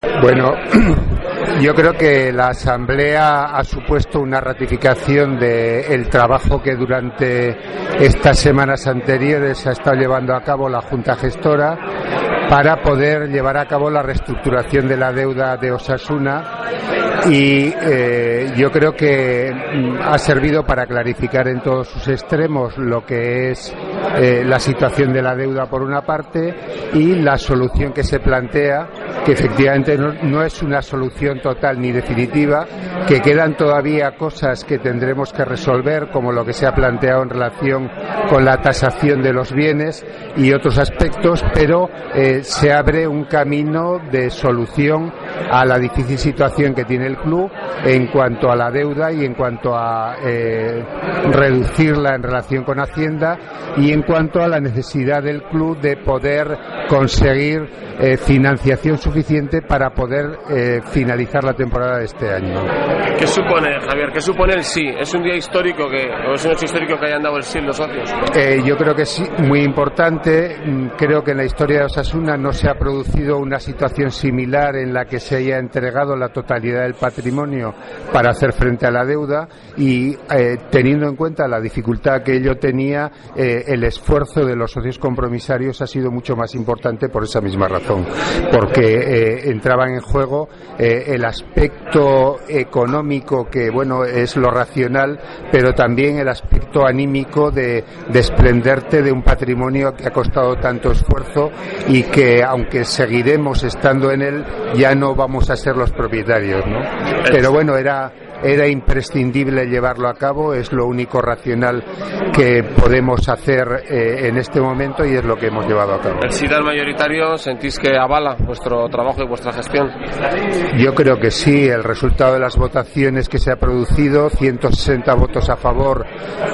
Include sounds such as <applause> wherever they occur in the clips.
Bueno, <clears throat> yo creo que la Asamblea ha supuesto una ratificación del trabajo que durante estas semanas anteriores ha estado llevando a cabo la Junta Gestora para poder llevar a cabo la reestructuración de la deuda de Osasuna y eh, yo creo que mm, ha servido para clarificar en todos sus extremos lo que es eh, la situación de la deuda por una parte y la solución que se plantea que efectivamente no, es una solución total ni definitiva, que quedan todavía cosas que tendremos que resolver, como lo que se ha planteado en relación con la tasación de los bienes y otros aspectos, pero eh, se abre un camino de solución a la difícil situación que tiene el club en cuanto a la deuda y en cuanto a eh, reducirla en relación con Hacienda y en cuanto a la necesidad del club de poder conseguir eh, financiación suficiente para poder eh, finalizar la temporada de este año. ¿Qué supone, Javier? ¿Qué supone el sí? ¿Es un día histórico que, o es un hecho histórico que hayan dado el sí los socios? Eh, yo creo que sí, muy importante. Mm, creo que en la historia de Osasuna no se ha producido una situación similar en la que se haya entregado la totalidad del patrimonio para hacer frente a la deuda y teniendo en cuenta la dificultad que ello tenía, el esfuerzo de los socios compromisarios ha sido mucho más importante por esa misma razón, porque eh, entraban en juego eh, el aspecto económico que, bueno, es lo racional, pero también el aspecto anímico de desprenderte de un patrimonio que ha costado tanto esfuerzo y que, aunque seguiremos estando en él, ya no vamos a ser los propietarios, ¿no? Pero bueno, era era imprescindible llevarlo a cabo, es lo único racional que podemos hacer eh, en este momento y es lo que hemos llevado a cabo. ¿El SIDAL mayoritario sentís que avala vuestro trabajo y vuestra gestión? Yo creo que sí, el resultado de las votaciones que se ha producido, 160 votos a favor,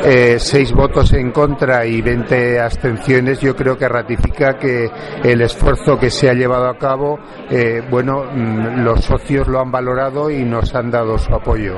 eh, 6 votos en contra y 20 abstenciones, yo creo que ratifica que el esfuerzo que se ha llevado a cabo, eh, bueno, mm, los socios lo han valorado y nos han dado su apoyo.